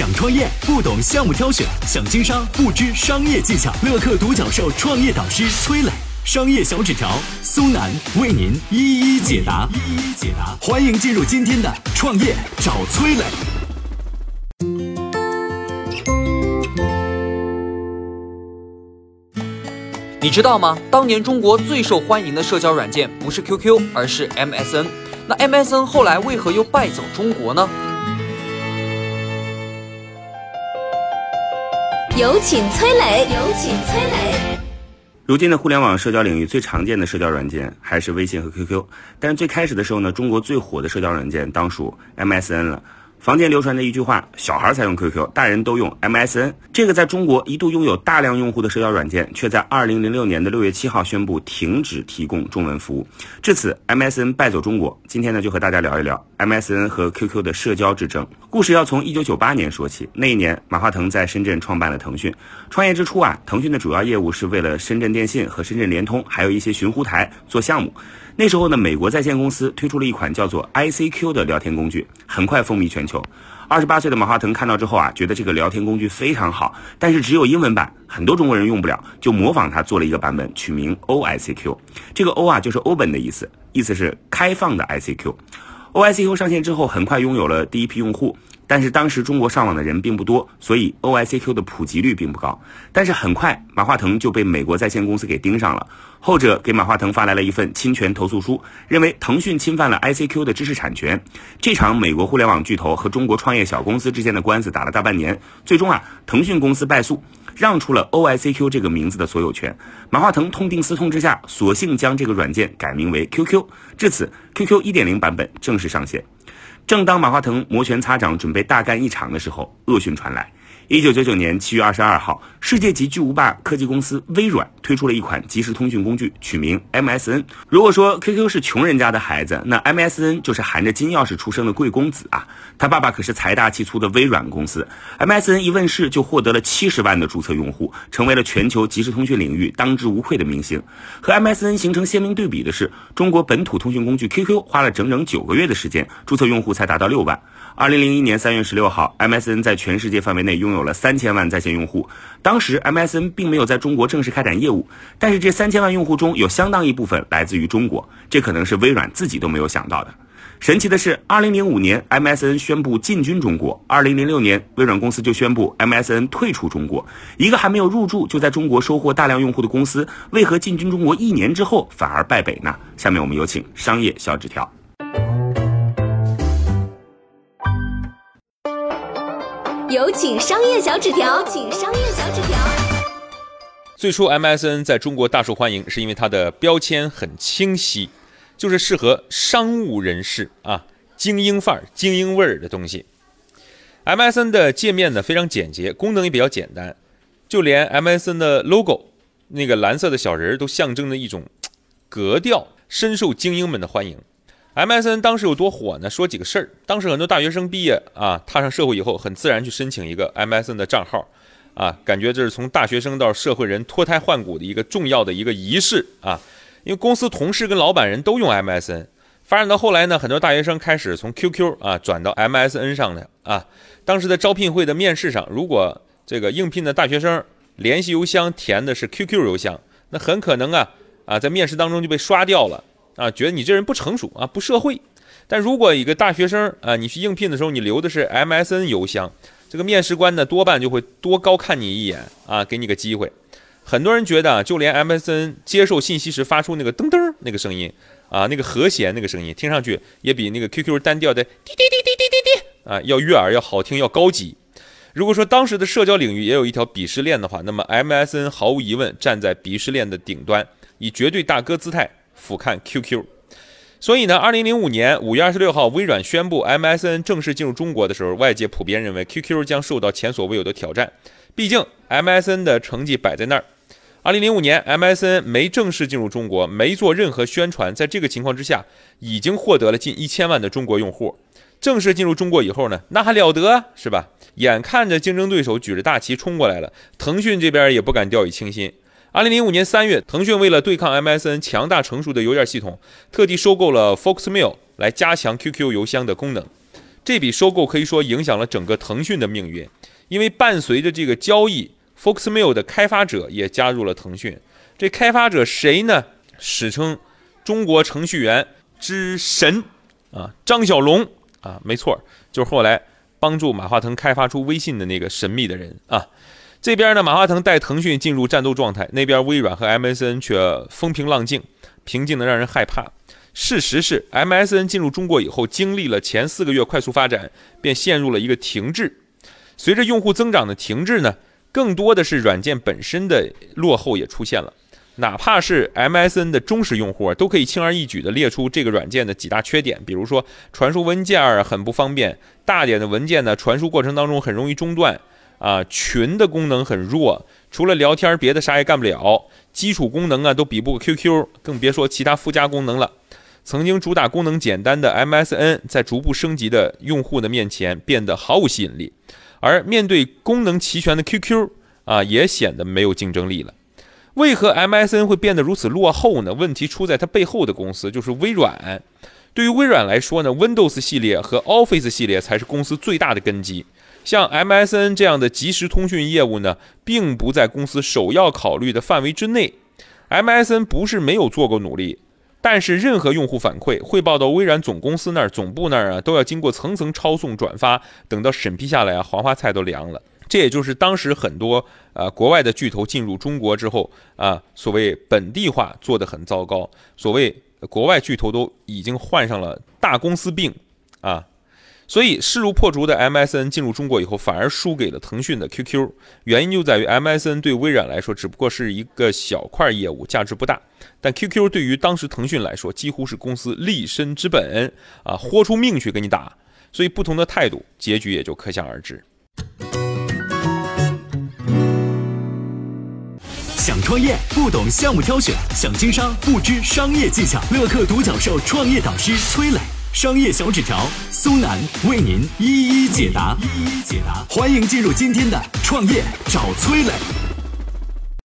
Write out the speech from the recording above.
想创业不懂项目挑选，想经商不知商业技巧。乐客独角兽创业导师崔磊，商业小纸条苏南为您一一解答。一一解答，欢迎进入今天的创业找崔磊。你知道吗？当年中国最受欢迎的社交软件不是 QQ，而是 MSN。那 MSN 后来为何又败走中国呢？有请崔磊，有请崔磊。如今的互联网社交领域最常见的社交软件还是微信和 QQ，但是最开始的时候呢，中国最火的社交软件当属 MSN 了。坊间流传着一句话：小孩才用 QQ，大人都用 MSN。这个在中国一度拥有大量用户的社交软件，却在2006年的6月7号宣布停止提供中文服务。至此，MSN 败走中国。今天呢，就和大家聊一聊 MSN 和 QQ 的社交之争。故事要从1998年说起。那一年，马化腾在深圳创办了腾讯。创业之初啊，腾讯的主要业务是为了深圳电信和深圳联通，还有一些寻呼台做项目。那时候呢，美国在线公司推出了一款叫做 ICQ 的聊天工具，很快风靡全球。二十八岁的马化腾看到之后啊，觉得这个聊天工具非常好，但是只有英文版，很多中国人用不了，就模仿它做了一个版本，取名 OICQ。这个 O 啊就是 open 的意思，意思是开放的 ICQ。OICQ 上线之后，很快拥有了第一批用户。但是当时中国上网的人并不多，所以 OICQ 的普及率并不高。但是很快，马化腾就被美国在线公司给盯上了，后者给马化腾发来了一份侵权投诉书，认为腾讯侵犯了 ICQ 的知识产权。这场美国互联网巨头和中国创业小公司之间的官司打了大半年，最终啊，腾讯公司败诉，让出了 OICQ 这个名字的所有权。马化腾痛定思痛之下，索性将这个软件改名为 QQ。至此，QQ 1.0版本正式上线。正当马化腾摩拳擦掌准备大干一场的时候，恶讯传来。一九九九年七月二十二号，世界级巨无霸科技公司微软推出了一款即时通讯工具，取名 MSN。如果说 QQ 是穷人家的孩子，那 MSN 就是含着金钥匙出生的贵公子啊！他爸爸可是财大气粗的微软公司。MSN 一问世就获得了七十万的注册用户，成为了全球即时通讯领域当之无愧的明星。和 MSN 形成鲜明对比的是，中国本土通讯工具 QQ 花了整整九个月的时间，注册用户才达到六万。二零零一年三月十六号，MSN 在全世界范围内拥有有了三千万在线用户。当时，MSN 并没有在中国正式开展业务，但是这三千万用户中有相当一部分来自于中国，这可能是微软自己都没有想到的。神奇的是，二零零五年，MSN 宣布进军中国；二零零六年，微软公司就宣布 MSN 退出中国。一个还没有入驻就在中国收获大量用户的公司，为何进军中国一年之后反而败北呢？下面我们有请商业小纸条。有请商业小纸条，请商业小纸条。最初，MSN 在中国大受欢迎，是因为它的标签很清晰，就是适合商务人士啊，精英范儿、精英味儿的东西。MSN 的界面呢非常简洁，功能也比较简单，就连 MSN 的 logo 那个蓝色的小人儿都象征着一种格调，深受精英们的欢迎。MSN 当时有多火呢？说几个事儿。当时很多大学生毕业啊，踏上社会以后，很自然去申请一个 MSN 的账号，啊，感觉这是从大学生到社会人脱胎换骨的一个重要的一个仪式啊。因为公司同事跟老板人都用 MSN，发展到后来呢，很多大学生开始从 QQ 啊转到 MSN 上的啊。当时在招聘会的面试上，如果这个应聘的大学生联系邮箱填的是 QQ 邮箱，那很可能啊啊在面试当中就被刷掉了。啊，觉得你这人不成熟啊，不社会。但如果一个大学生啊，你去应聘的时候，你留的是 MSN 邮箱，这个面试官呢，多半就会多高看你一眼啊，给你个机会。很多人觉得啊，就连 MSN 接受信息时发出那个噔噔那个声音啊，那个和弦那个声音，听上去也比那个 QQ 单调的滴滴滴滴滴滴滴啊要悦耳、要好听、要高级。如果说当时的社交领域也有一条鄙视链的话，那么 MSN 毫无疑问站在鄙视链的顶端，以绝对大哥姿态。俯瞰 QQ，所以呢，二零零五年五月二十六号，微软宣布 MSN 正式进入中国的时候，外界普遍认为 QQ 将受到前所未有的挑战。毕竟 MSN 的成绩摆在那儿。二零零五年，MSN 没正式进入中国，没做任何宣传，在这个情况之下，已经获得了近一千万的中国用户。正式进入中国以后呢，那还了得是吧？眼看着竞争对手举着大旗冲过来了，腾讯这边也不敢掉以轻心。二零零五年三月，腾讯为了对抗 MSN 强大成熟的邮件系统，特地收购了 Foxmail 来加强 QQ 邮箱的功能。这笔收购可以说影响了整个腾讯的命运，因为伴随着这个交易，Foxmail 的开发者也加入了腾讯。这开发者谁呢？史称中国程序员之神啊，张小龙啊，没错，就是后来帮助马化腾开发出微信的那个神秘的人啊。这边呢，马化腾带腾讯进入战斗状态，那边微软和 MSN 却风平浪静，平静的让人害怕。事实是，MSN 进入中国以后，经历了前四个月快速发展，便陷入了一个停滞。随着用户增长的停滞呢，更多的是软件本身的落后也出现了。哪怕是 MSN 的忠实用户，都可以轻而易举地列出这个软件的几大缺点，比如说传输文件儿很不方便，大点的文件呢传输过程当中很容易中断，啊，群的功能很弱，除了聊天别的啥也干不了，基础功能啊都比不过 QQ，更别说其他附加功能了。曾经主打功能简单的 MSN，在逐步升级的用户的面前变得毫无吸引力，而面对功能齐全的 QQ 啊，也显得没有竞争力了。为何 MSN 会变得如此落后呢？问题出在它背后的公司，就是微软。对于微软来说呢，Windows 系列和 Office 系列才是公司最大的根基。像 MSN 这样的即时通讯业务呢，并不在公司首要考虑的范围之内。MSN 不是没有做过努力。但是任何用户反馈汇报到微软总公司那儿、总部那儿啊，都要经过层层抄送、转发，等到审批下来啊，黄花菜都凉了。这也就是当时很多呃国外的巨头进入中国之后啊，所谓本地化做得很糟糕，所谓国外巨头都已经患上了大公司病啊。所以势如破竹的 MSN 进入中国以后，反而输给了腾讯的 QQ。原因就在于 MSN 对微软来说只不过是一个小块业务，价值不大。但 QQ 对于当时腾讯来说，几乎是公司立身之本啊，豁出命去跟你打。所以不同的态度，结局也就可想而知。想创业不懂项目挑选，想经商不知商业技巧。乐客独角兽创业导师崔磊。商业小纸条，苏南为您一一解答，一一解答。欢迎进入今天的创业找崔磊。